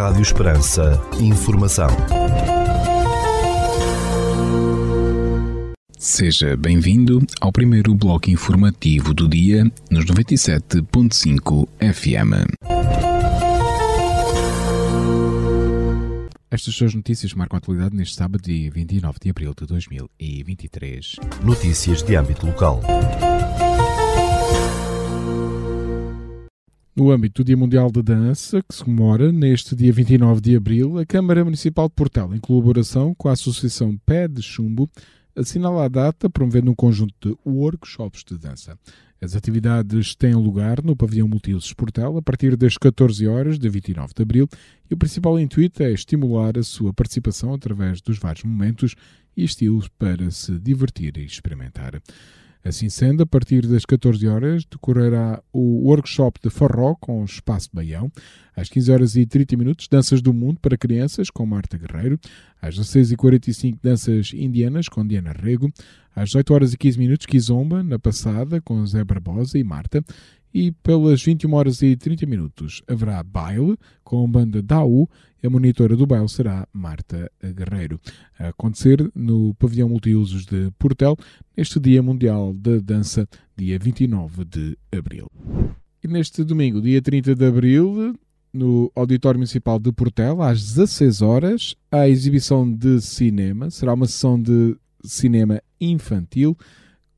Rádio Esperança. Informação. Seja bem-vindo ao primeiro bloco informativo do dia nos 97.5 FM. Estas suas notícias marcam a atualidade neste sábado, dia 29 de abril de 2023. Notícias de âmbito local. No âmbito do Dia Mundial da Dança, que se comemora neste dia 29 de abril, a Câmara Municipal de Portel, em colaboração com a Associação Pé de Chumbo, assinala a data promovendo um conjunto de workshops de dança. As atividades têm lugar no pavilhão multiusos Portel a partir das 14 horas de 29 de abril e o principal intuito é estimular a sua participação através dos vários momentos e estilos para se divertir e experimentar. Assim sendo, a partir das 14 horas decorrerá o workshop de forró com o Espaço Baião. Às 15 horas e 30 minutos, Danças do Mundo para crianças com Marta Guerreiro. Às 16h45, Danças Indianas com Diana Rego. Às 18 horas e 15 minutos, Kizomba na Passada com Zé Barbosa e Marta. E pelas 21 horas e 30 minutos haverá baile com a banda Dau a monitora do baile será Marta Guerreiro. A acontecer no pavilhão multiusos de Portel, neste Dia Mundial da Dança, dia 29 de abril. E neste domingo, dia 30 de abril, no Auditório Municipal de Portel, às 16 horas, a exibição de cinema. Será uma sessão de cinema infantil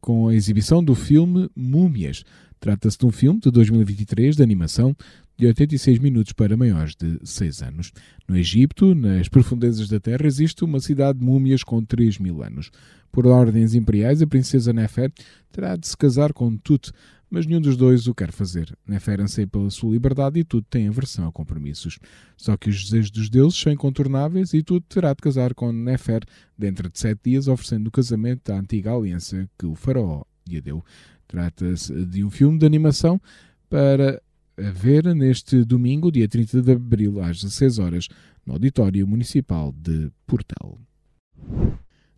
com a exibição do filme Múmias. Trata-se de um filme de 2023 de animação de 86 minutos para maiores de 6 anos. No Egito, nas profundezas da Terra, existe uma cidade de múmias com 3 mil anos. Por ordens imperiais, a princesa Nefer terá de se casar com Tut, mas nenhum dos dois o quer fazer. Nefer anseia pela sua liberdade e Tut tem aversão a compromissos. Só que os desejos dos deuses são incontornáveis e Tut terá de casar com Nefer dentro de sete dias, oferecendo o casamento à antiga aliança que o faraó lhe deu. Trata-se de um filme de animação para ver neste domingo, dia 30 de abril, às 16 horas, no Auditório Municipal de Portel.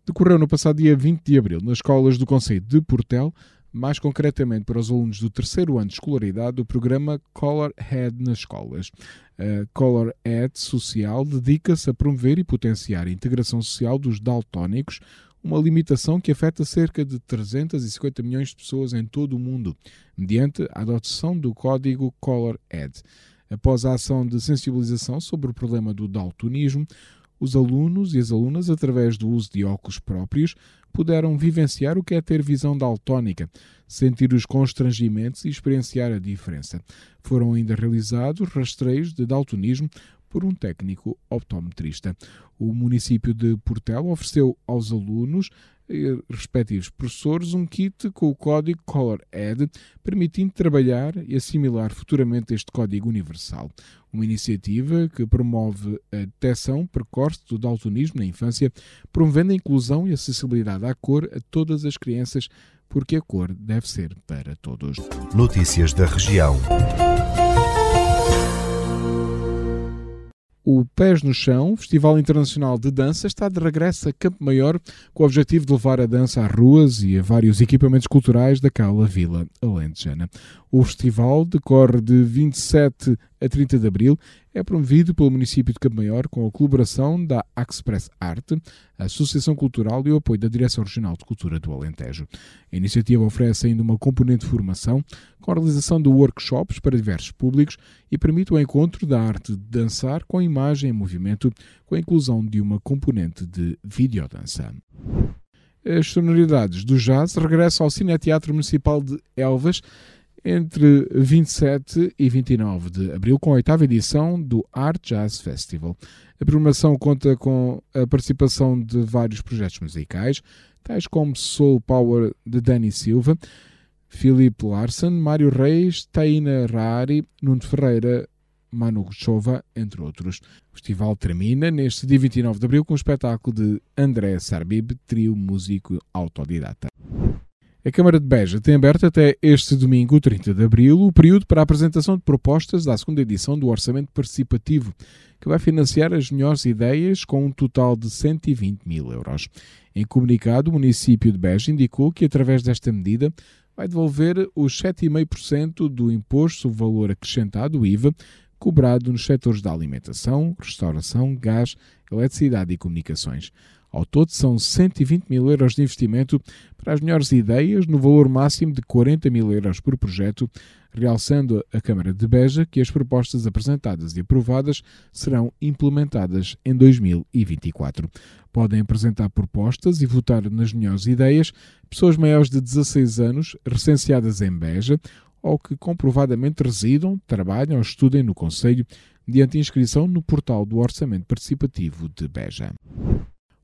Decorreu no passado dia 20 de abril, nas escolas do Conselho de Portel, mais concretamente para os alunos do terceiro ano de escolaridade, o programa Color Head nas escolas. A Color Head Social dedica-se a promover e potenciar a integração social dos daltónicos, uma limitação que afeta cerca de 350 milhões de pessoas em todo o mundo, mediante a adoção do código Color Ed. Após a ação de sensibilização sobre o problema do daltonismo, os alunos e as alunas, através do uso de óculos próprios, puderam vivenciar o que é ter visão daltónica, sentir os constrangimentos e experienciar a diferença. Foram ainda realizados rastreios de daltonismo por um técnico optometrista. O município de Portela ofereceu aos alunos e respectivos professores um kit com o código Color Ed, permitindo trabalhar e assimilar futuramente este código universal. Uma iniciativa que promove a detecção precoce do daltonismo na infância, promovendo a inclusão e acessibilidade à cor a todas as crianças, porque a cor deve ser para todos. Notícias da região. O Pés no Chão, Festival Internacional de Dança, está de regresso a Campo Maior com o objetivo de levar a dança às ruas e a vários equipamentos culturais daquela vila alentejana. O festival decorre de 27 a 30 de abril é promovido pelo município de Campo Maior com a colaboração da Express Arte, a Associação Cultural e o apoio da Direção Regional de Cultura do Alentejo. A iniciativa oferece ainda uma componente de formação com a realização de workshops para diversos públicos e permite o encontro da arte de dançar com imagem em movimento com a inclusão de uma componente de videodança. As sonoridades do jazz regressam ao Cineteatro Municipal de Elvas entre 27 e 29 de abril, com a oitava edição do Art Jazz Festival. A programação conta com a participação de vários projetos musicais, tais como Soul Power de Danny Silva, Philip Larson, Mário Reis, Taina Rari, Nuno Ferreira, Manu Chova, entre outros. O festival termina neste dia 29 de abril com o espetáculo de André Sarbib, trio músico autodidata. A Câmara de Beja tem aberto até este domingo, 30 de abril, o período para a apresentação de propostas da segunda edição do Orçamento Participativo, que vai financiar as melhores ideias com um total de 120 mil euros. Em comunicado, o município de Beja indicou que, através desta medida, vai devolver os 7,5% do imposto sobre valor acrescentado, o IVA, cobrado nos setores da alimentação, restauração, gás, eletricidade e comunicações. Ao todo, são 120 mil euros de investimento para as melhores ideias, no valor máximo de 40 mil euros por projeto, realçando a Câmara de Beja que as propostas apresentadas e aprovadas serão implementadas em 2024. Podem apresentar propostas e votar nas melhores ideias pessoas maiores de 16 anos, recenseadas em Beja ou que comprovadamente residam, trabalham ou estudem no Conselho, mediante inscrição no portal do Orçamento Participativo de Beja.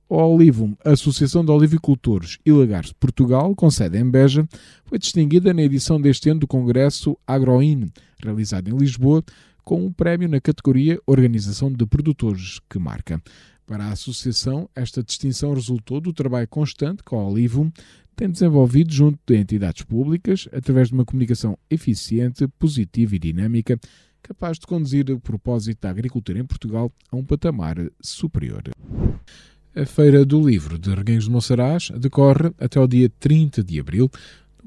O Olivum, Associação de Olivicultores e Lagares de Portugal, com sede em Beja, foi distinguida na edição deste ano do Congresso AgroIN, realizado em Lisboa, com um prémio na categoria Organização de Produtores que marca. Para a Associação, esta distinção resultou do trabalho constante que a Olivum tem desenvolvido junto de entidades públicas, através de uma comunicação eficiente, positiva e dinâmica, capaz de conduzir o propósito da agricultura em Portugal a um patamar superior. A Feira do Livro de Reguengos de Monsaraz decorre até o dia 30 de abril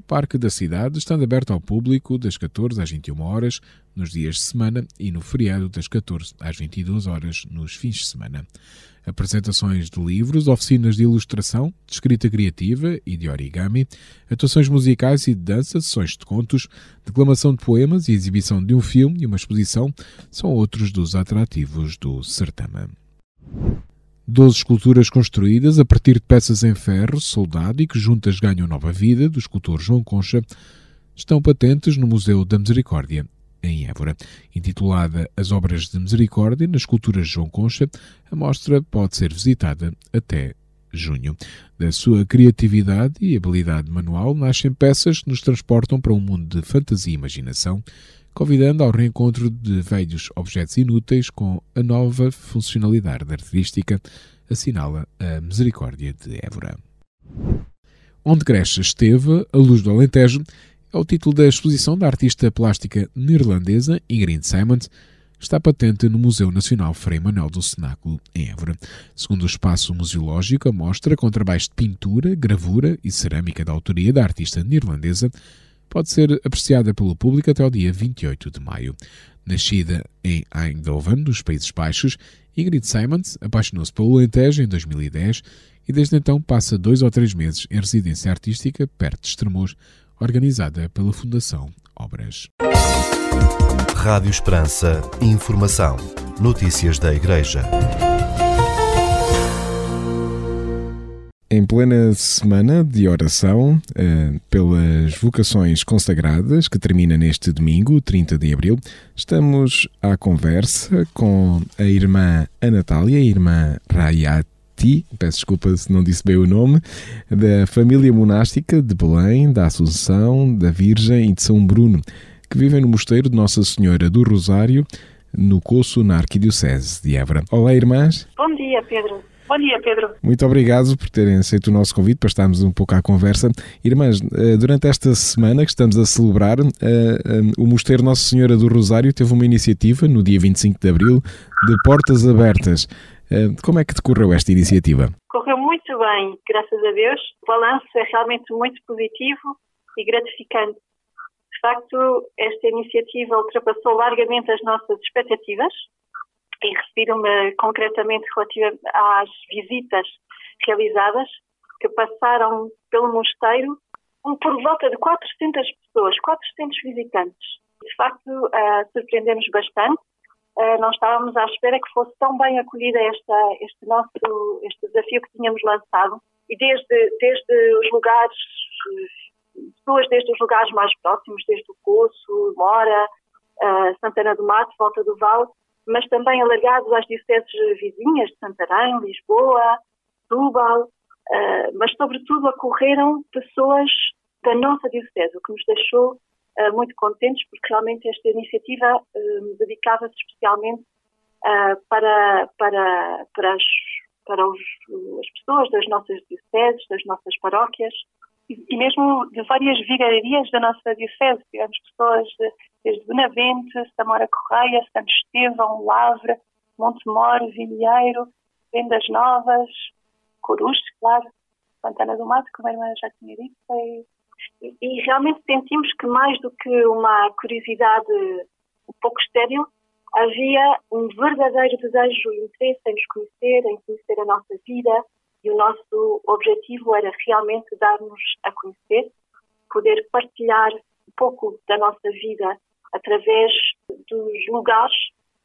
Parque da Cidade, estando aberto ao público das 14 às 21 horas nos dias de semana e no feriado das 14 às 22 horas nos fins de semana. Apresentações de livros, oficinas de ilustração, de escrita criativa e de origami, atuações musicais e de dança, sessões de contos, declamação de poemas e exibição de um filme e uma exposição são outros dos atrativos do certame. Doze esculturas construídas a partir de peças em ferro, soldado e que juntas ganham nova vida, do escultor João Concha, estão patentes no Museu da Misericórdia, em Évora. Intitulada As Obras de Misericórdia nas esculturas João Concha, a mostra pode ser visitada até junho. Da sua criatividade e habilidade manual nascem peças que nos transportam para um mundo de fantasia e imaginação, convidando ao reencontro de velhos objetos inúteis com a nova funcionalidade artística, assinala a Misericórdia de Évora. Onde Grecha esteve, a luz do Alentejo, é o título da exposição da artista plástica neerlandesa Ingrid Simons, está patente no Museu Nacional Frei Manuel do Cenáculo, em Évora. Segundo o espaço museológico, a mostra, com trabalhos de pintura, gravura e cerâmica da autoria da artista neerlandesa, pode ser apreciada pelo público até o dia 28 de maio. Nascida em Eindhoven, nos Países Baixos, Ingrid Simons apaixonou-se pelo Alentejo em 2010 e desde então passa dois ou três meses em residência artística perto de Estremoz, organizada pela Fundação Obras. Rádio Esperança. Informação. Notícias da Igreja. Em plena semana de oração uh, pelas vocações consagradas, que termina neste domingo, 30 de abril, estamos à conversa com a irmã Anatália, a irmã Rayati, peço desculpa se não disse bem o nome, da família monástica de Belém, da Assunção, da Virgem e de São Bruno, que vivem no mosteiro de Nossa Senhora do Rosário, no Coço, na Arquidiocese de Évora. Olá, irmãs. Bom dia, Pedro. Bom dia, Pedro. Muito obrigado por terem aceito o nosso convite para estarmos um pouco à conversa. Irmãs, eh, durante esta semana que estamos a celebrar, eh, eh, o Mosteiro Nossa Senhora do Rosário teve uma iniciativa no dia 25 de abril de portas abertas. Como é que decorreu esta iniciativa? Correu muito bem, graças a Deus. O balanço é realmente muito positivo e gratificante. De facto, esta iniciativa ultrapassou largamente as nossas expectativas e refiro-me concretamente relativa às visitas realizadas, que passaram pelo mosteiro por volta de 400 pessoas, 400 visitantes. De facto, uh, surpreendemos bastante. Uh, não estávamos à espera que fosse tão bem acolhida esta, este nosso este desafio que tínhamos lançado. E desde, desde os lugares, pessoas desde os lugares mais próximos, desde o Coço, Mora, uh, Santana do Mato, Volta do Vale, mas também alargados às dioceses vizinhas de Santarém, Lisboa, Setúbal, uh, mas sobretudo ocorreram pessoas da nossa diocese, o que nos deixou uh, muito contentes, porque realmente esta iniciativa uh, dedicava-se especialmente para, para, para, as, para os, as pessoas das nossas dioceses, das nossas paróquias, e mesmo de várias vigarias da nossa diocese. Tivemos pessoas de, desde Benavente, Samora Correia, Santo Estevão, Lavra, Montemor, Vilheiro, Vendas Novas, Corus, claro, Santana do Mato, como a irmã já tinha dito. E, e realmente sentimos que mais do que uma curiosidade um pouco estéril, havia um verdadeiro desejo e interesse em nos conhecer, em conhecer a nossa vida, e o nosso objetivo era realmente dar-nos a conhecer, poder partilhar um pouco da nossa vida através dos lugares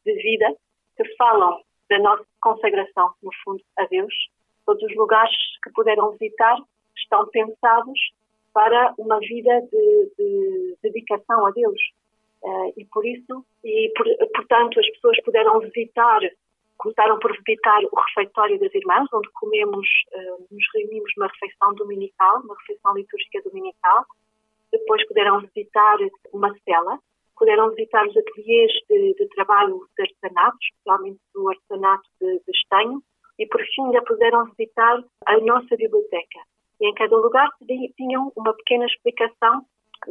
de vida que falam da nossa consagração, no fundo, a Deus. Todos os lugares que puderam visitar estão pensados para uma vida de, de dedicação a Deus. Uh, e por isso, e por, portanto, as pessoas puderam visitar, começaram por visitar o refeitório das irmãs, onde comemos, uh, nos reunimos numa refeição dominical, uma refeição litúrgica dominical. Depois puderam visitar uma cela, puderam visitar os ateliês de, de trabalho de artesanato, especialmente do artesanato de, de estanho, e por fim ainda puderam visitar a nossa biblioteca. E em cada lugar tinham uma pequena explicação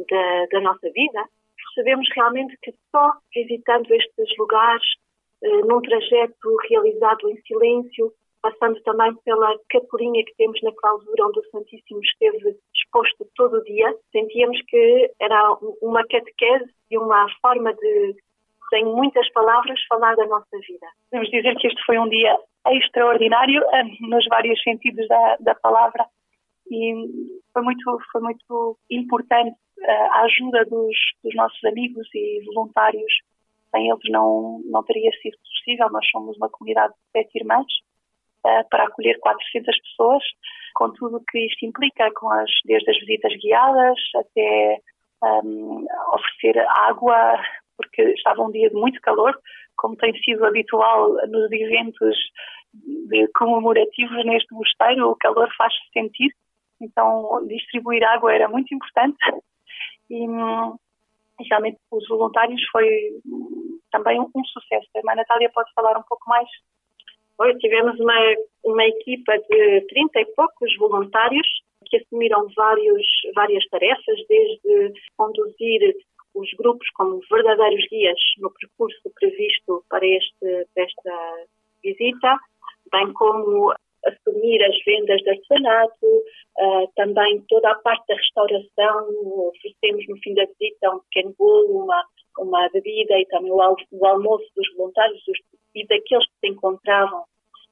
da, da nossa vida. Percebemos realmente que só visitando estes lugares, eh, num trajeto realizado em silêncio, passando também pela capelinha que temos na clausura, onde o Santíssimo esteve exposto todo o dia, sentíamos que era uma catequese e uma forma de, sem muitas palavras, falar da nossa vida. Podemos dizer que este foi um dia extraordinário, eh, nos vários sentidos da, da palavra e foi muito, foi muito importante eh, a ajuda dos, dos nossos amigos e voluntários. Sem eles não, não teria sido possível. Nós somos uma comunidade de sete irmãs uh, para acolher 400 pessoas, com tudo o que isto implica, com as, desde as visitas guiadas até um, oferecer água, porque estava um dia de muito calor, como tem sido habitual nos eventos comemorativos neste mosteiro, o calor faz-se sentir então distribuir água era muito importante e, e realmente os voluntários foi também um, sucesso. A Natália pode falar um pouco mais? Hoje tivemos uma, uma equipa de 30 e poucos voluntários que assumiram vários, várias tarefas, desde conduzir os grupos como verdadeiros guias no percurso previsto para, este, esta visita, bem como assumir as vendas de artesanato, uh, também toda a parte da restauração, oferecemos no fim da visita um pequeno bolo, uma, uma bebida e também o, o almoço dos voluntários os, e daqueles que se encontravam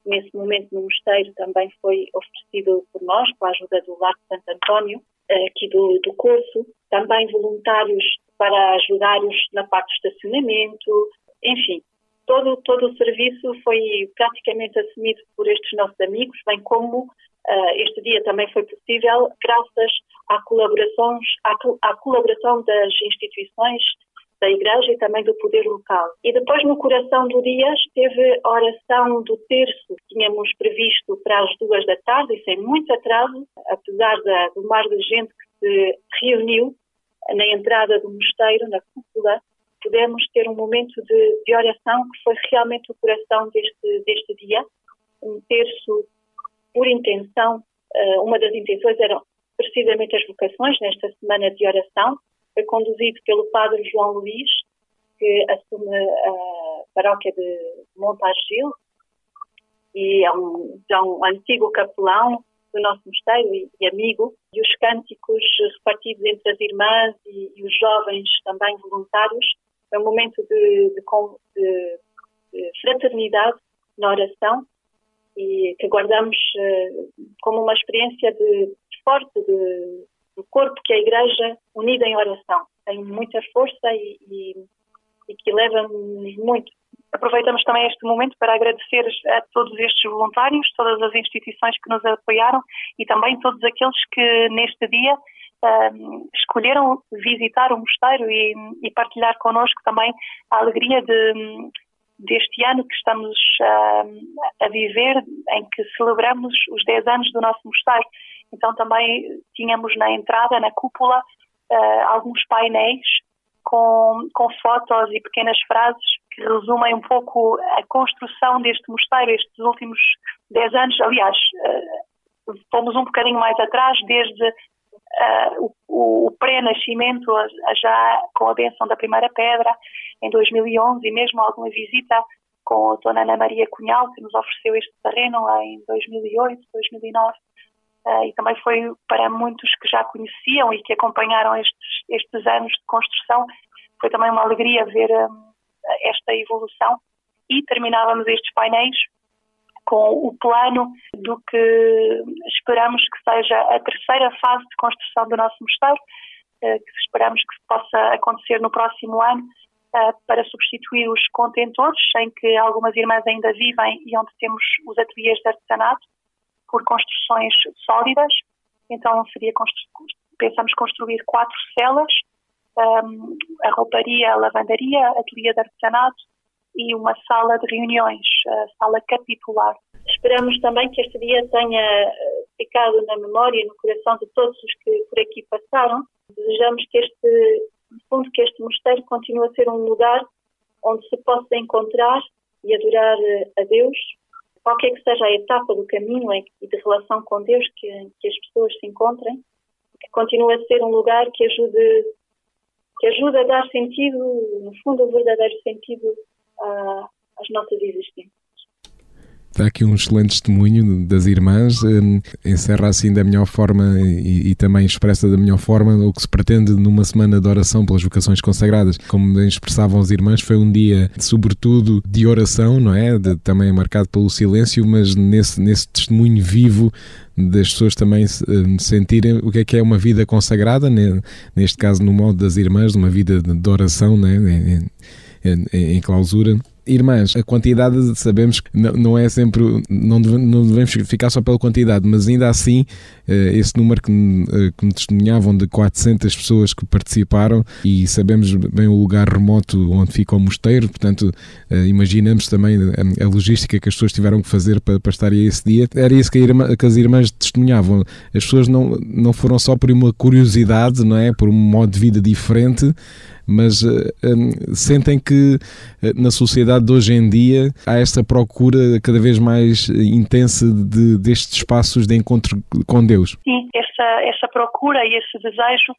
nesse momento no mosteiro também foi oferecido por nós, com a ajuda do Lar de Santo António, uh, aqui do, do curso, também voluntários para ajudar-os na parte do estacionamento, enfim, todo, todo o serviço foi praticamente assumido por estes nossos amigos, bem como uh, este dia também foi possível graças à, colaborações, à, à colaboração das instituições da Igreja e também do poder local. E depois, no coração do dia, esteve a oração do terço, que tínhamos previsto para as duas da tarde, e sem muito atraso, apesar da, do mar de gente que se reuniu na entrada do mosteiro, na cúpula, pudemos ter um momento de, de oração que foi realmente o coração deste, deste dia, um terço por intenção. Uh, uma das intenções eram precisamente as vocações nesta semana de oração, foi conduzido pelo Padre João Luís, que assume a paróquia de Montargil e é um, um antigo capelão do nosso mosteiro e, e, amigo, e os cânticos repartidos entre as irmãs e, e os jovens também voluntários é um momento de, de, de, de fraternidade na oração e que guardamos uh, como uma experiência de, forte de, do corpo que a Igreja unida em oração tem muita força e, e, e que leva-nos muito. Aproveitamos também este momento para agradecer a todos estes voluntários, todas as instituições que nos apoiaram e também todos aqueles que neste dia uh, escolheram visitar o mosteiro e, e, partilhar connosco também a alegria de, deste ano que estamos uh, a viver, em que celebramos os 10 anos do nosso mosteiro. Então também tínhamos na entrada, na cúpula, uh, alguns painéis com, com fotos e pequenas frases que resumem um pouco a construção deste mosteiro estes últimos 10 anos. Aliás, uh, fomos um bocadinho mais atrás, desde uh, o, o pré-nascimento, já com a benção da primeira pedra, em 2011, e mesmo alguma visita com a Dona Ana Maria Cunhal, que nos ofereceu este terreno em 2008, 2009. Uh, e também foi para muitos que já conheciam e que acompanharam estes, estes anos de construção, foi também uma alegria ver um, esta evolução e terminávamos estes painéis com o plano do que esperamos que seja a terceira fase de construção do nosso mosteiro, eh, que esperamos que possa acontecer no próximo ano, eh, para substituir os contentores, em que algumas irmãs ainda vivem e onde temos os ateliês de artesanato, por construções sólidas. Então, seria pensamos construir quatro celas, um, a rouparia, a lavandaria, ateliê de artesanato e uma sala de reuniões, a sala capitular. Esperamos também que este dia tenha eh, ficado na memória e no coração de todos os que por aqui passaram. Desejamos que este, no fundo, que este mosteiro continue a ser um lugar onde se possa encontrar e adorar eh, a Deus, qualquer que seja a etapa do caminho e de relação com Deus que, que as pessoas se encontrem, que continue a ser um lugar que ajude que ajuda a dar sentido, no fundo, o verdadeiro sentido às nossas existências. Está aqui um excelente testemunho das irmãs, hum, encerra assim da melhor forma e, e, também expressa da melhor forma o que se pretende numa semana de oração pelas vocações consagradas. Como expressavam as irmãs, foi um dia, sobretudo, de oração, não é? De, também marcado pelo silêncio, mas nesse, nesse testemunho vivo das pessoas também hum, sentirem o que é que é uma vida consagrada, neste caso no modo das irmãs, uma vida de oração, né? em, em, em clausura irmãs, a quantidade sabemos que não é sempre, não devemos ficar só pela quantidade, mas ainda assim, eh, esse número que, eh, que me testemunhavam de 400 pessoas que participaram e sabemos bem o lugar remoto onde fica o mosteiro, portanto, eh, imaginamos também a, logística que as pessoas tiveram que fazer para, para estar esse dia. Era isso que, irmã, que as irmãs testemunhavam. As pessoas não, não foram só por uma curiosidade, não é? Por um modo de vida diferente, mas um, sentem que na sociedade de hoje em dia há esta procura cada vez mais intensa de, destes espaços de encontro com Deus. Sim, essa, essa procura e esse desejo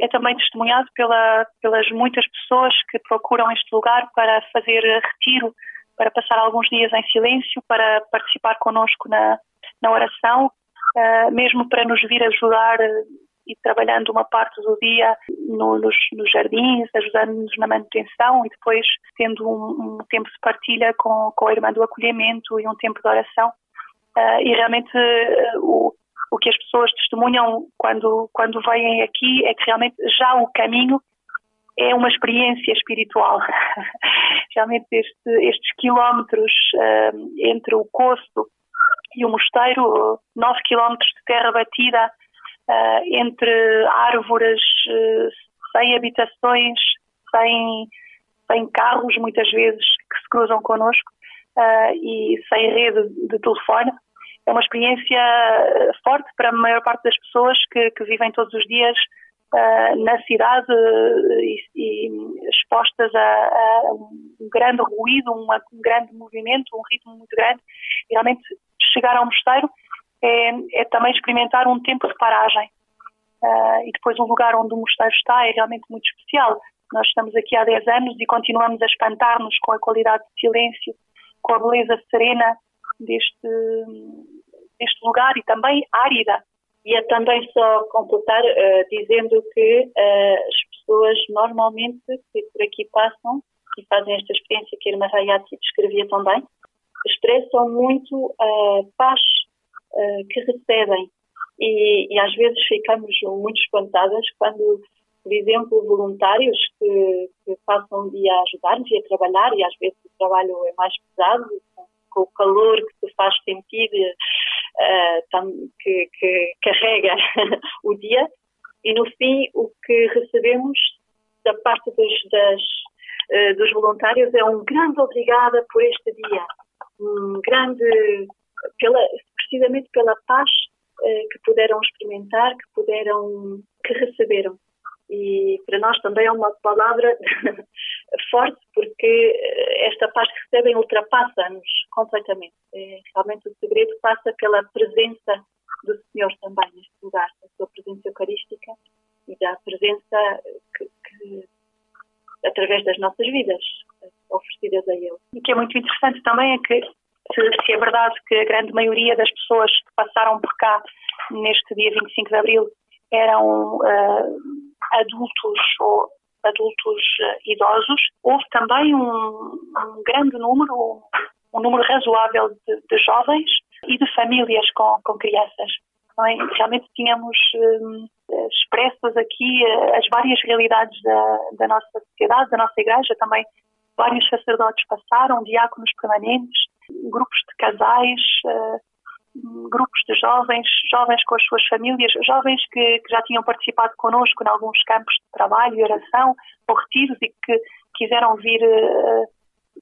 é também testemunhado pela, pelas muitas pessoas que procuram este lugar para fazer retiro, para passar alguns dias em silêncio, para participar connosco na, na oração, uh, mesmo para nos vir ajudar e trabalhando uma parte do dia no, nos, nos, jardins, ajudando-nos na manutenção e depois tendo um, um, tempo de partilha com, com a irmã do acolhimento e um tempo de oração. Uh, e realmente uh, o, o que as pessoas testemunham quando, quando vêm aqui é que realmente já o caminho é uma experiência espiritual. realmente este, estes quilómetros uh, entre o Costo e o mosteiro, nove quilómetros de terra batida, uh, entre árvores, uh, sem habitações, sem, sem carros, muitas vezes, que se cruzam connosco, uh, e sem rede de telefone. É uma experiência forte para a maior parte das pessoas que, que vivem todos os dias na cidade e, e expostas a, a, um grande ruído, um, um grande movimento, um ritmo muito grande. Realmente, chegar ao mosteiro é, é também experimentar um tempo de paragem. Uh, e depois o lugar onde o mosteiro está é realmente muito especial. Nós estamos aqui há 10 anos e continuamos a espantar-nos com a qualidade de silêncio, com a beleza serena deste, deste lugar e também árida. E é também só completar uh, dizendo que uh, as pessoas normalmente que por aqui passam e fazem esta experiência que a irmã Hayati descrevia também, expressam muito a paz uh, que recebem. E, e, às vezes ficamos muito espantadas quando, por exemplo, voluntários que, que passam um dia a ajudar-nos e a trabalhar, e às vezes o trabalho é mais pesado, com, o calor que te faz sentir, uh, que, que carrega o dia, e no fim o que recebemos da parte dos, das, uh, dos voluntários é um grande obrigada por este dia, um grande pela, precisamente pela paz uh, que puderam experimentar, que puderam, que receberam. E para nós também é uma palavra forte, porque eh, esta paz que recebem ultrapassa-nos completamente. É, realmente o segredo passa pela presença do Senhor também neste lugar, a sua presença eucarística e da presença que, que através das nossas vidas oferecidas a Ele. E que é muito interessante também é que se, se, é verdade que a grande maioria das pessoas que passaram por cá neste dia 25 de Abril eram uh, adultos ou adultos idosos, houve também um, um grande número, um número razoável de, de jovens e de famílias com, com crianças. É? Realmente tínhamos um, expressas aqui as várias realidades da, da nossa sociedade, da nossa igreja, também vários sacerdotes passaram, diáconos permanentes, grupos de casais, uh, grupos de jovens, jovens com as suas famílias, jovens que, que já tinham participado connosco em alguns campos de trabalho e oração ou retiros e que quiseram vir uh,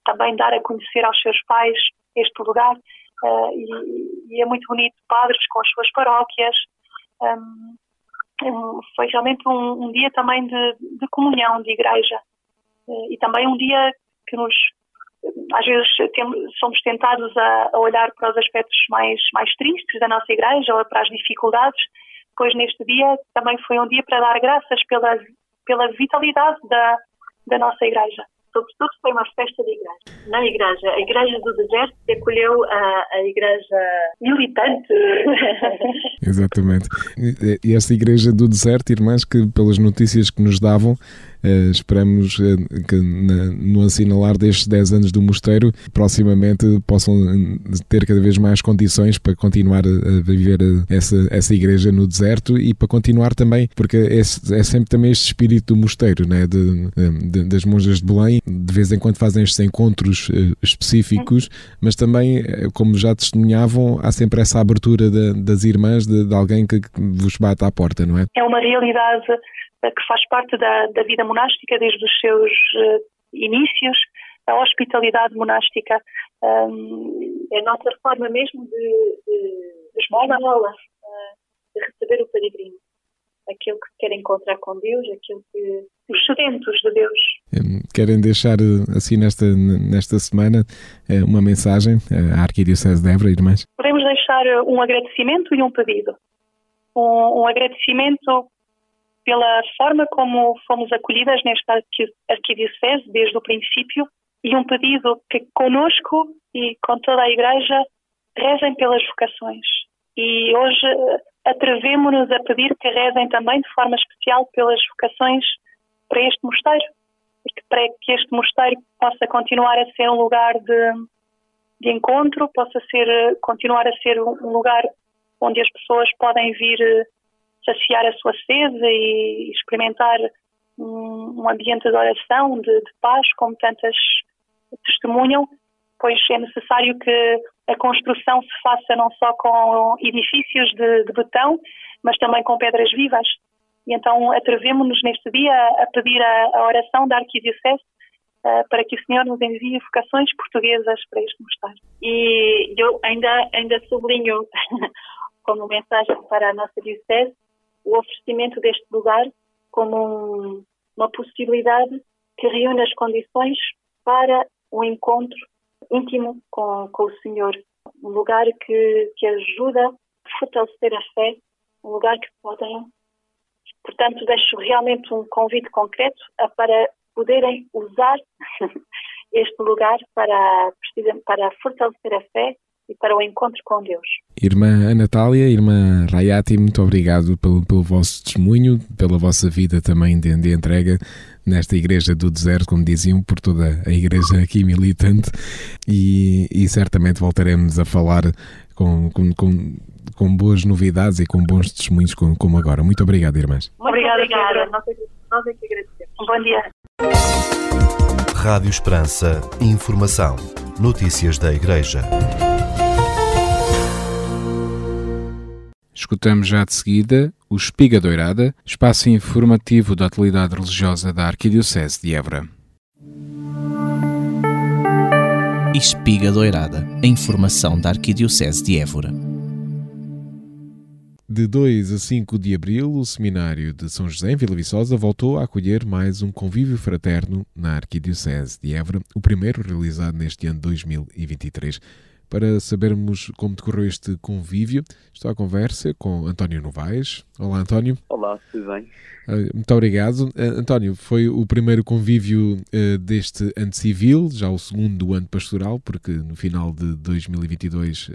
também dar a conhecer aos seus pais este lugar. Uh, e, é muito bonito, padres com as suas paróquias. Um, foi realmente um, um dia também de, de, comunhão, de igreja. E também um dia que nos às vezes temos, somos tentados a, a, olhar para os aspectos mais, mais tristes da nossa igreja ou para as dificuldades, pois neste dia também foi um dia para dar graças pela, pela vitalidade da, da nossa igreja. Sobretudo foi uma festa de igreja. Na igreja, a igreja do deserto acolheu a, a igreja militante. Exatamente. E esta igreja do deserto, irmãs, que pelas notícias que nos davam, Uh, esperamos uh, que no assinalar destes 10 anos do mosteiro, proximamente possam eh, ter cada vez mais condições para continuar a, viver essa, essa igreja no deserto e para continuar também, porque é, é sempre também este espírito do mosteiro, né, de, de, das monjas de Belém, de vez em quando fazem estes encontros específicos, mas também, como já testemunhavam, há sempre essa abertura de, das irmãs, de, de alguém que, que vos bate à porta, não é? É uma realidade que faz parte da, da vida monástica desde os seus uh, inícios, a hospitalidade monástica. Um, é a nossa forma mesmo de, de, de esmola, de receber o peregrino. Aquilo que quer encontrar com Deus, aquilo que. os sedentos de Deus. Querem deixar, eh, assim, nesta, nesta semana, uma mensagem à Arquidiocese de Évora, irmãs? Podemos deixar um agradecimento e um pedido. Um, um agradecimento pela forma como fomos acolhidas nesta arquidiocese desde o princípio e um pedido que conosco e com toda a Igreja rezem pelas vocações. E hoje eh, atrevemos-nos a pedir que rezem também de forma especial pelas vocações para este mosteiro, para que este mosteiro possa continuar a ser um lugar de, de encontro, possa ser, eh, continuar a ser um lugar onde as pessoas podem vir eh, saciar a sua sede e experimentar um, um ambiente de oração, de, de, paz, como tantas testemunham, pois é necessário que a construção se faça não só com edifícios de, de betão, mas também com pedras vivas. E então atrevemos-nos neste dia a pedir a, a oração da Arquidiocese uh, para que o Senhor nos envie vocações portuguesas para este mosteiro. E eu ainda, ainda sublinho como mensagem para a nossa Diocese o oferecimento deste lugar como um, uma possibilidade que reúne as condições para um encontro íntimo com, com o Senhor. Um lugar que, que ajuda a fortalecer a fé, um lugar que podem. Portanto, deixo realmente um convite concreto para poderem usar este lugar para, para fortalecer a fé e para o encontro com Deus. Irmã Natália, irmã Rayati, muito obrigado pelo, pelo vosso testemunho, pela vossa vida também de, de, entrega nesta Igreja do Deserto, como diziam, por toda a Igreja aqui militante e, e certamente voltaremos a falar com, com, com, com, boas novidades e com bons testemunhos como, como agora. Muito obrigado, irmãs. Obrigada, obrigada. Nós, nós é que agradecemos. Um bom dia. Rádio Esperança. Informação. Notícias da Igreja. Escutamos já de seguida o Espiga Doirada, espaço informativo da atualidade religiosa da Arquidiocese de Évora. Espiga Doirada, a informação da Arquidiocese de Évora. De 2 a 5 de abril, o Seminário de São José em Vila Viçosa voltou a acolher mais um convívio fraterno na Arquidiocese de Évora, o primeiro realizado neste ano 2023. Para sabermos como decorreu este convívio, estou à conversa com António Novaes. Olá, António. Olá, tudo bem? Ah, muito obrigado. Uh, António, foi o primeiro convívio uh, deste ano civil, já o segundo do ano pastoral, porque no final de 2022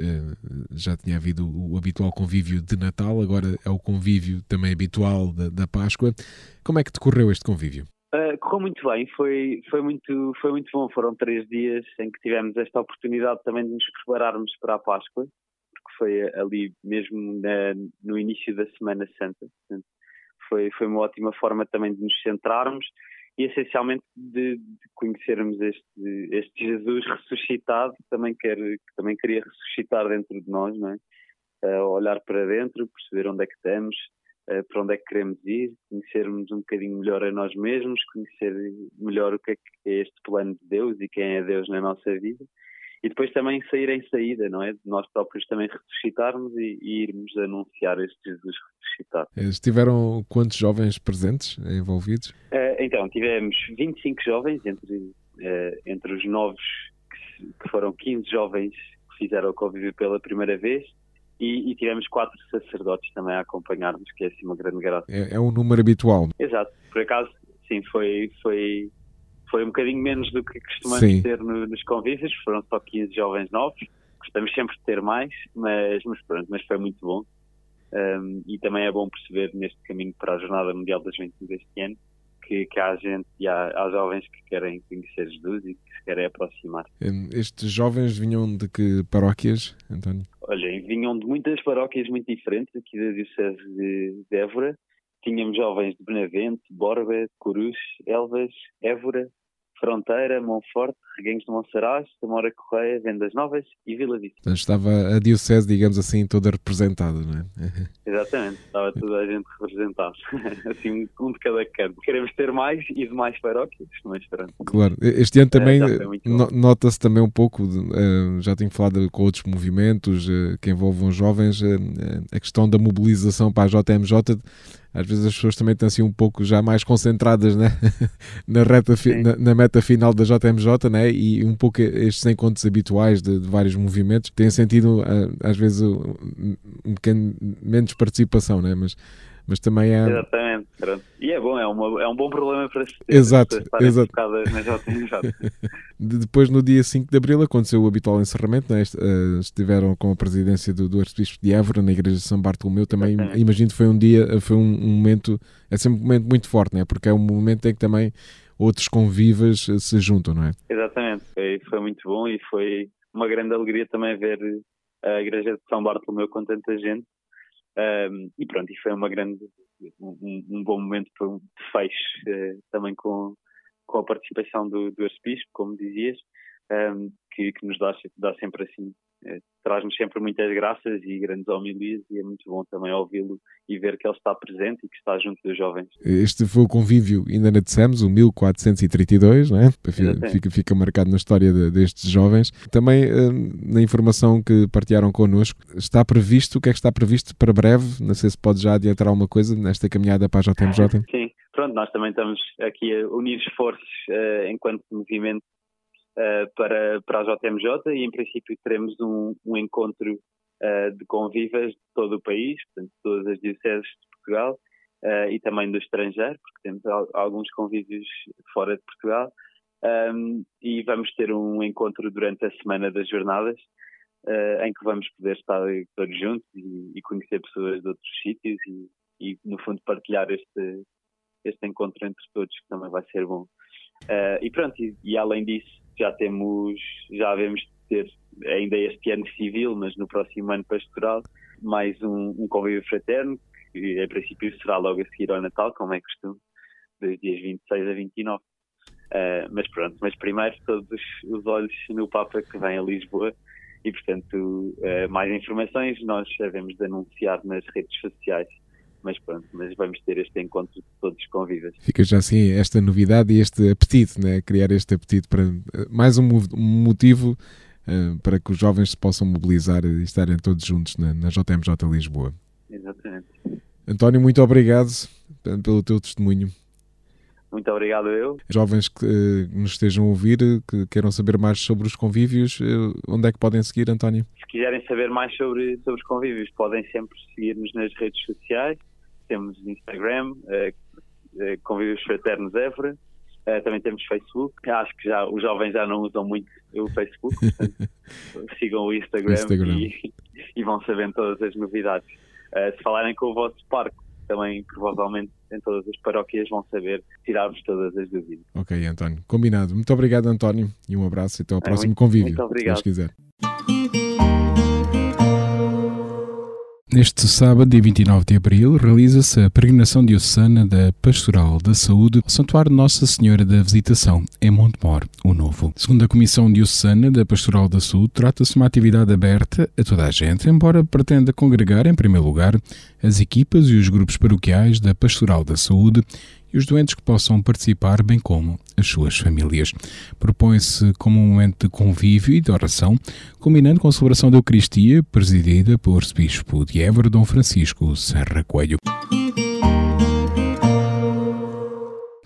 já tinha havido o, habitual convívio de Natal, agora é o convívio também habitual da Páscoa. Como é que decorreu este convívio? Uh, correu muito bem, foi, foi, muito, foi muito bom. Foram três dias em que tivemos esta oportunidade também de nos prepararmos para a Páscoa, porque foi ali mesmo na, no início da Semana Santa. Foi, foi uma ótima forma também de nos centrarmos e essencialmente de, de conhecermos este, este Jesus ressuscitado que também, quer, que também queria ressuscitar dentro de nós, não é? Uh, olhar para dentro, perceber onde é que estamos, para onde é que queremos ir, conhecermos um bocadinho melhor a nós mesmos, conhecer melhor o que é, que é este plano de Deus e quem é Deus na nossa vida e depois também sair em saída, não é? De nós próprios também ressuscitarmos e, e irmos anunciar este Jesus ressuscitado. Eh, estiveram quantos jovens presentes, envolvidos? Uh, então, tivemos 25 jovens, entre, uh, entre os novos, que, que, foram 15 jovens que fizeram o convívio pela primeira vez, e, e, tivemos quatro sacerdotes também a acompanhar-nos, que é assim uma grande graça. É, é um número habitual. Exato, por acaso, sim, foi, foi foi um bocadinho menos do que costumamos Sim. ter no, nos convívios, foram só 15 jovens novos, gostamos sempre de ter mais, mas, mas pronto, mas foi muito bom. Um, e também é bom perceber neste caminho para a Jornada Mundial da Juventude deste ano que, que há gente e há, há, jovens que querem conhecer Jesus e que se querem aproximar. Estes jovens vinham de que paróquias, António? Olhem, vinham de muitas paróquias muito diferentes aqui da Diocese de, de Évora. Tínhamos jovens de Benavente, Borba, Corus, Elvas, Évora, Fronteira, Monforte, Reguengos de Monsaraz, Samora Correia, Vendas Novas e Vila Vista. Então estava a Diocese, digamos assim, toda representada, não é? Exatamente, estava toda a gente representada. assim, um de cada canto. Queremos ter mais e de mais paróquias, mas pronto. Claro, este ano também é, nota-se também um pouco, uh, já tenho falado com outros movimentos uh, que envolvam jovens, uh, a questão da mobilização para a JMJ às vezes as pessoas também estão assim um pouco já mais concentradas né? na, reta na, na, meta final da JMJ né? e um pouco estes encontros habituais de, de vários movimentos têm sentido às vezes um, um bocadinho menos participação, né? mas mas também é. Exatamente, pronto. E é bom, é, uma, é um bom problema para se ter. Exato, exato. Depois, no dia 5 de abril, aconteceu o habitual encerramento, né? Eh, estiveram com a presidência do, do Arcebispo de Évora na Igreja de São Bartolomeu. Também Exatamente. imagino que foi um dia, foi um, um, momento, é sempre um momento muito forte, né? porque é um momento em que também outros convivas eh, se juntam, não é? Exatamente, foi, foi muito bom e foi uma grande alegria também ver a Igreja de São Bartolomeu com tanta gente um, e pronto, e foi uma grande, um, um bom momento para um fecho uh, também com, com a participação do, do arcebispo, como dizias, um, que, que, nos dá, dá sempre assim traz-nos sempre muitas graças e grandes homilias e é muito bom também ouvi-lo e ver que ele está presente e que está junto dos jovens. Este foi o convívio, ainda na dissemos, o 1432, não é? fica, fica marcado na história de, destes jovens. Também hum, na informação que partilharam connosco, está previsto, o que é que está previsto para breve? Não sei se pode já adiantar alguma coisa nesta caminhada para a JMJ. Sim, pronto, nós também estamos aqui a unir esforços uh, enquanto movimento uh, para, para a JMJ e em princípio teremos um, um encontro uh, de convivas de todo o país, portanto todas as dioceses de Portugal uh, e também do estrangeiro, porque temos alguns convívios fora de Portugal um, e vamos ter um encontro durante a semana das jornadas em que vamos poder estar todos juntos e, e conhecer pessoas de outros sítios e, e, no fundo partilhar este, este encontro entre todos que também vai ser bom. Uh, e pronto, e, e, além disso, já temos, já devemos ter ainda este ano civil, mas no próximo ano pastoral, mais um, um convívio fraterno, que em princípio será logo a seguir ao Natal, como é costume, dos dias 26 a 29. Uh, eh, mas pronto, mas primeiro todos os olhos no Papa que vem a Lisboa e portanto uh, mais informações nós devemos de anunciar nas redes sociais mas pronto, mas vamos ter este encontro de todos convidas. Fica já assim esta novidade e este apetite, né? criar este apetite para mais um motivo uh, para que os jovens se possam mobilizar e estarem todos juntos na, na JMJ Lisboa. Exatamente. António, muito obrigado pelo teu testemunho. Muito obrigado eu. Jovens que uh, nos estejam a ouvir, que queiram saber mais sobre os convívios, uh, onde é que podem seguir, António? Se quiserem saber mais sobre, sobre os convívios, podem sempre seguir-nos nas redes sociais temos Instagram, uh, Convívios Fraternos Évora, uh, também temos Facebook. Acho que já os jovens já não usam muito o Facebook, portanto, sigam o Instagram, Instagram. E, e, vão sabendo todas as novidades. Se falarem com o vosso parque também provavelmente em todas as paróquias vão saber tirar-vos todas as dúvidas. Ok, António. Combinado. Muito obrigado, António, e um abraço e até ao é, próximo muito, convívio. Muito obrigado. Se quiser. Neste sábado, dia 29 de abril, realiza-se a peregrinação diocesana da Pastoral da Saúde ao Santuário Nossa Senhora da Visitação, em Montemor, o Novo. Segundo a Comissão Diocesana da Pastoral da Saúde, trata-se de uma atividade aberta a toda a gente, embora pretenda congregar, em primeiro lugar, as equipas e os grupos paroquiais da Pastoral da Saúde e os doentes que possam participar, bem como as suas famílias. Propõe-se como um momento de convívio e de oração, combinando com a celebração da Eucaristia, presidida pelo arcebispo de Évora, Dom Francisco Serra Coelho.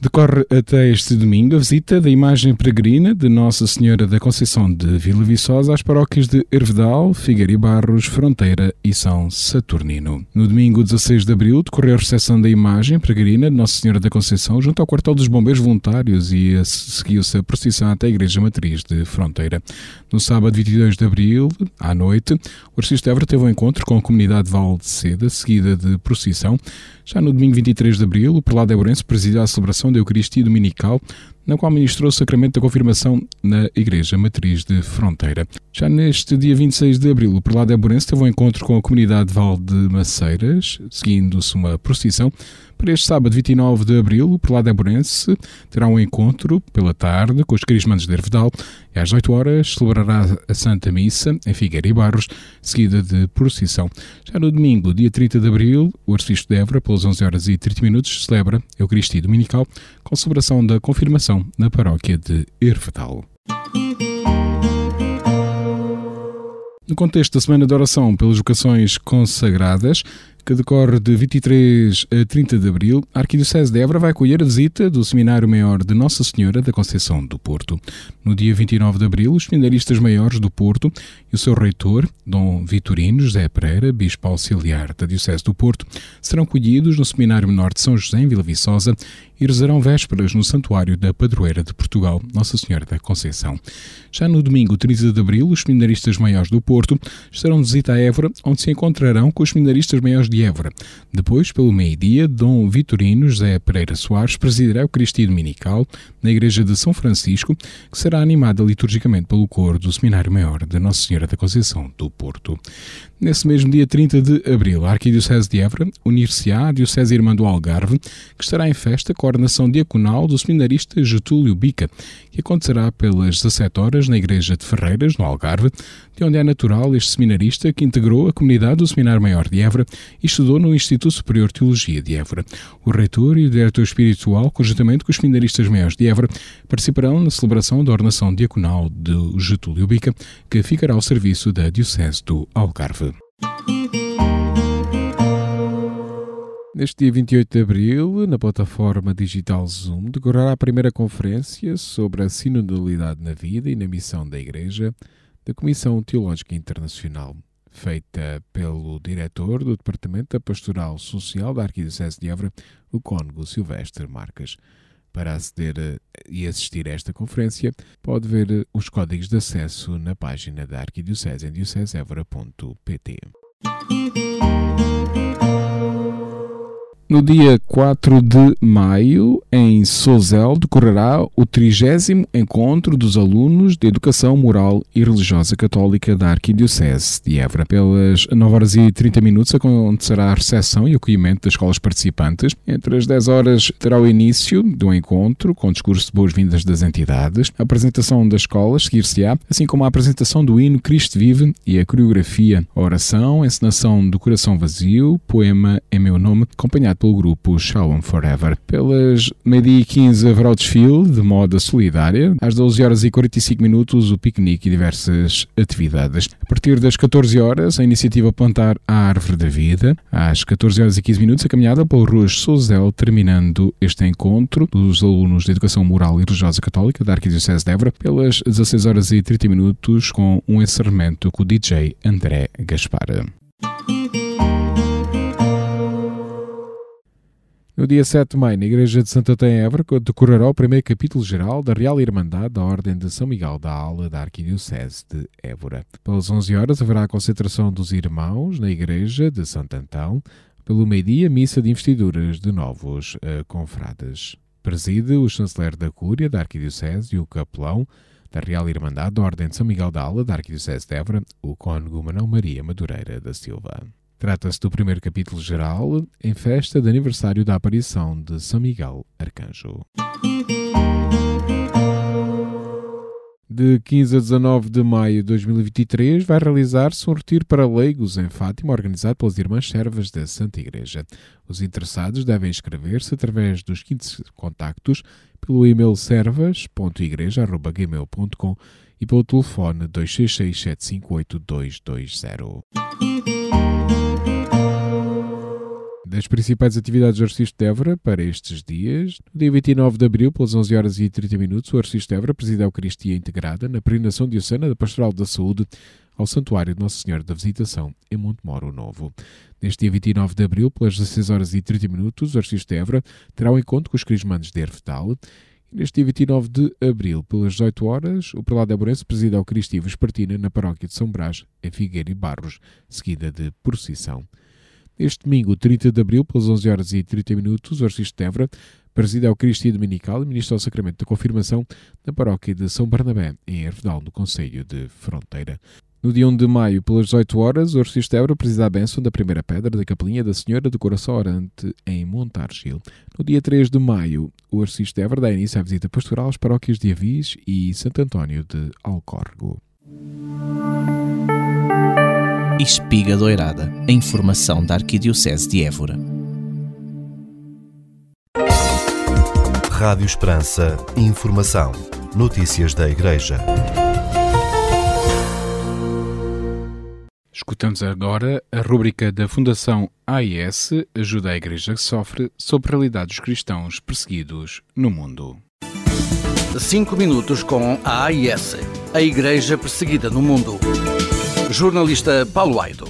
Decorre até este domingo a visita da imagem peregrina de Nossa Senhora da Conceição de Vila Viçosa às paróquias de Hervedal, Figueira Barros, Fronteira e São Saturnino. No domingo 16 de abril decorreu a recepção da imagem peregrina de Nossa Senhora da Conceição junto ao quartel dos bombeiros voluntários e seguiu-se a procissão até a Igreja Matriz de Fronteira. No sábado 22 de abril, à noite, o Arcebispo Évora teve um encontro com a comunidade de Val de Seda, seguida de procissão. Já no domingo 23 de abril, o prelado Éborense presidiu a celebração da Eucaristia Dominical, na qual ministrou o sacramento da confirmação na Igreja Matriz de Fronteira. Já neste dia 26 de abril, o prelado Éborense teve um encontro com a comunidade de Val de Maceiras, seguindo-se uma procissão para este sábado, 29 de abril, o Prelado Eburense terá um encontro pela tarde com os crismandos de Hervedal e às 8 horas celebrará a Santa Missa em Figueira e Barros, seguida de procissão. Já no domingo, dia 30 de abril, o Arcebispo de Évora, pelas 11 horas e 30 minutos, celebra a Eucaristia Dominical com celebração da confirmação na paróquia de Hervedal. No contexto da Semana de Oração pelas Vocações Consagradas, que decorre de 23 a 30 de abril, a Arquidiocese de Évora vai acolher a visita do Seminário Maior de Nossa Senhora da Conceição do Porto. No dia 29 de abril, os seminaristas maiores do Porto e o seu reitor, Dom Vitorino José Pereira, Bispo Auxiliar da Diocese do Porto, serão acolhidos no Seminário Menor de São José, em Vila Viçosa, e rezarão vésperas no Santuário da Padroeira de Portugal, Nossa Senhora da Conceição. Já no domingo 30 de abril, os seminaristas maiores do Porto estarão de visita a Évora, onde se encontrarão com os seminaristas maiores de Évora. Depois, pelo meio-dia, Dom Vitorino José Pereira Soares presidirá o Eucaristia Dominical na Igreja de São Francisco, que será animada liturgicamente pelo coro do Seminário Maior de Nossa Senhora da Conceição do Porto. Nesse mesmo dia 30 de abril, a Arquidiocese de Évora unir-se-á à Diocese Irmã do Algarve, que estará em festa com a ordenação diaconal do seminarista Getúlio Bica, que acontecerá pelas 17 horas na Igreja de Ferreiras, no Algarve, de onde é natural este seminarista que integrou a comunidade do Seminário Maior de Évora e estudou no Instituto Superior de Teologia de Évora. O reitor e o diretor espiritual, conjuntamente com os seminaristas maiores de Évora, participarão na celebração da ordenação diaconal de Getúlio Bica, que ficará ao serviço da Diocese do Algarve. Neste dia 28 de abril, na plataforma digital Zoom, decorará a primeira conferência sobre a sinodalidade na vida e na missão da Igreja da Comissão Teológica Internacional, feita pelo diretor do Departamento da Pastoral Social da Arquidiocese de Évora, o cônego Silvestre Marques. Para aceder e assistir a esta conferência, pode ver os códigos de acesso na página da Arquidiocese em diocesevora.pt. No dia 4 de maio, em Sozel, decorrerá o 30 Encontro dos Alunos de Educação Moral e Religiosa Católica da Arquidiocese de Évora. Pelas 9 horas e 30 minutos acontecerá a recepção e acolhimento das escolas participantes. Entre as 10 horas terá o início do encontro, com discurso de boas-vindas das entidades, a apresentação das escolas, seguir-se-á, assim como a apresentação do hino Cristo Vive e a coreografia, a oração, a encenação do Coração Vazio, poema em meu nome, acompanhado pelo grupo Shalom Forever. Pelas meio-dia e 15 haverá o desfile de moda solidária. Às 12 horas e 45 minutos o piquenique e diversas atividades. A partir das 14 horas a iniciativa Plantar a Árvore da Vida. Às 14 horas e 15 minutos a caminhada pelo Ruas Souzel, terminando este encontro dos alunos de Educação Moral e Religiosa Católica da Arquidiocese de Évora. Pelas 16 horas e 30 minutos com um encerramento com o DJ André Gaspar. No dia 7 de maio, na Igreja de Santa Tem Évora, decorará o primeiro capítulo geral da Real Irmandade da Ordem de São Miguel da Aula da Arquidiocese de Évora. Pelas 11 horas haverá a concentração dos irmãos na Igreja de Santo Antão, Pelo meio-dia, missa de investiduras de novos uh, confrades. Preside o chanceler da Cúria, da Arquidiocese, e o capelão da Real Irmandade da Ordem de São Miguel da Ala, da Arquidiocese de Évora, o cônego Manuel Maria Madureira da Silva. Trata-se do primeiro capítulo geral em festa de aniversário da aparição de São Miguel Arcanjo. De 15 a 19 de maio de 2023 vai realizar-se um retiro para leigos em Fátima, organizado pelas Irmãs Servas da Santa Igreja. Os interessados devem inscrever-se através dos seguintes contactos pelo e-mail servas.igreja.gmail.com e pelo telefone 266 758 220 das principais atividades do Arcisto de Évora para estes dias. No dia 29 de abril, pelas 11 horas e 30 minutos, o Arcisto de Évora preside a Eucaristia Integrada na peregrinação diocesana da Pastoral da Saúde ao Santuário de Nossa Senhora da Visitação, em Montemoro Novo. Neste dia 29 de abril, pelas 16 horas e 30 minutos, o Arcisto de Évora terá um encontro com os crismandos de Erfetal. Neste dia 29 de abril, pelas 18 horas, o Prelado Aburense preside a Eucaristia Vespertina na paróquia de São Brás, em Figueira e Barros, seguida de procissão. Este domingo, 30 de abril, pelas 11 horas e 30 minutos, o Arcisto de Évora preside ao Cristo Dominical e ministra o Sacramento da Confirmação na paróquia de São Barnabé, em Ervedal, no Conselho de Fronteira. No dia 1 de maio, pelas 18 horas, o Arcisto de Évora preside a bênção da primeira pedra da Capelinha da Senhora do Coração Orante, em Montargil. No dia 3 de maio, o Arcisto de Évora dá início à visita pastoral às paróquias de Avis e Santo António de Alcórrego. Espiga Doirada, a informação da Arquidiocese de Évora. Rádio Esperança, informação, notícias da Igreja. Escutamos agora a rúbrica da Fundação AIS Ajuda a Igreja que Sofre sobre a realidade dos cristãos perseguidos no mundo. Cinco minutos com a AIS, a Igreja Perseguida no Mundo jornalista Paulo Aido.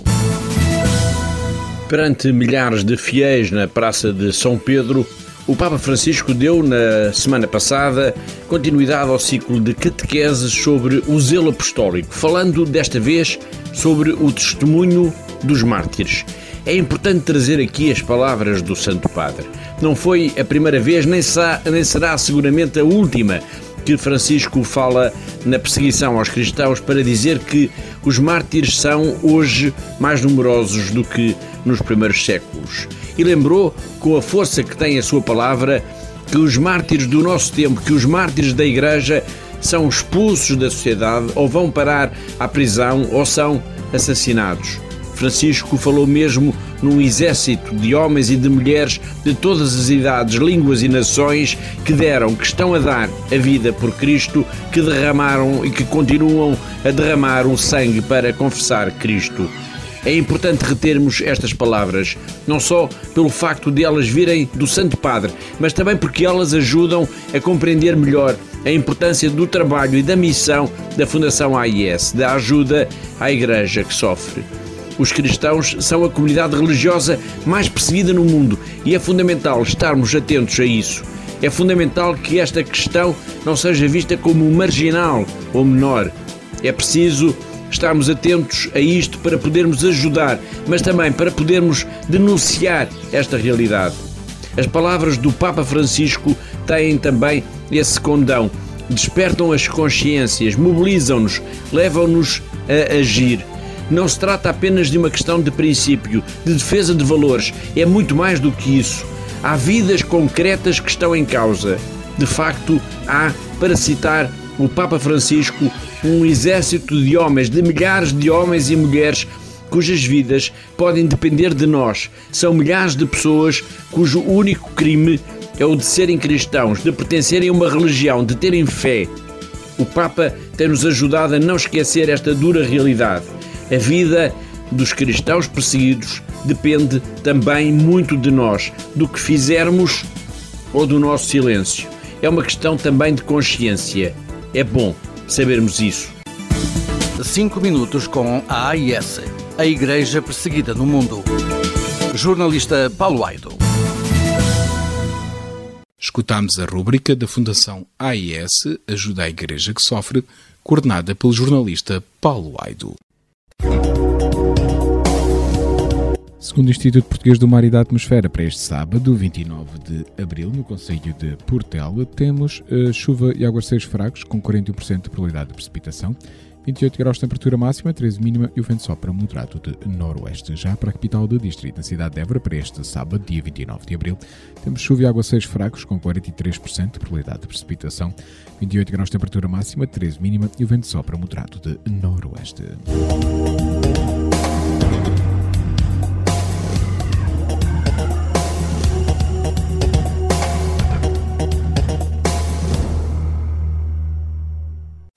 Perante milhares de fiéis na Praça de São Pedro, o Papa Francisco deu, na semana passada, continuidade ao ciclo de catequeses sobre o zelo apostólico, falando desta vez sobre o testemunho dos mártires. É importante trazer aqui as palavras do Santo Padre. Não foi a primeira vez, nem será seguramente a última que Francisco fala na perseguição aos cristãos para dizer que os mártires são hoje mais numerosos do que nos primeiros séculos. E lembrou, com a força que tem a sua palavra, que os mártires do nosso tempo, que os mártires da Igreja são expulsos da sociedade ou vão parar à prisão ou são assassinados. Francisco falou mesmo num exército de homens e de mulheres de todas as idades, línguas e nações que deram, que estão a dar a vida por Cristo, que derramaram e que continuam a derramar o sangue para confessar Cristo. É importante retermos estas palavras, não só pelo facto de elas virem do Santo Padre, mas também porque elas ajudam a compreender melhor a importância do trabalho e da missão da Fundação AIS, da ajuda à Igreja que sofre. Os cristãos são a comunidade religiosa mais perseguida no mundo e é fundamental estarmos atentos a isso. É fundamental que esta questão não seja vista como marginal ou menor. É preciso estarmos atentos a isto para podermos ajudar, mas também para podermos denunciar esta realidade. As palavras do Papa Francisco têm também esse condão. Despertam as consciências, mobilizam-nos, levam-nos a agir. Não se trata apenas de uma questão de princípio, de defesa de valores, é muito mais do que isso. Há vidas concretas que estão em causa. De facto, há, para citar o Papa Francisco, um exército de homens, de milhares de homens e mulheres cujas vidas podem depender de nós. São milhares de pessoas cujo único crime é o de serem cristãos, de pertencerem a uma religião, de terem fé. O Papa tem-nos ajudado a não esquecer esta dura realidade. A vida dos cristãos perseguidos depende também muito de nós, do que fizermos ou do nosso silêncio. É uma questão também de consciência. É bom sabermos isso. Cinco minutos com a AIS, a Igreja Perseguida no Mundo. Jornalista Paulo Aido. Escutamos a rúbrica da Fundação AIS Ajuda a Igreja que Sofre, coordenada pelo jornalista Paulo Aido. Segundo o Instituto Português do Mar e da Atmosfera, para este sábado, 29 de abril, no Conselho de Portela, temos uh, chuva e aguaceiros fracos, com 41% de probabilidade de precipitação, 28 graus de temperatura máxima, 13 mínima e o vento sopra moderado de noroeste. Já para a capital do distrito, na cidade de Évora, para este sábado, dia 29 de abril, temos chuva e aguaceiros fracos, com 43% de probabilidade de precipitação, 28 graus de temperatura máxima, 13 mínima e o vento sopra moderado de noroeste.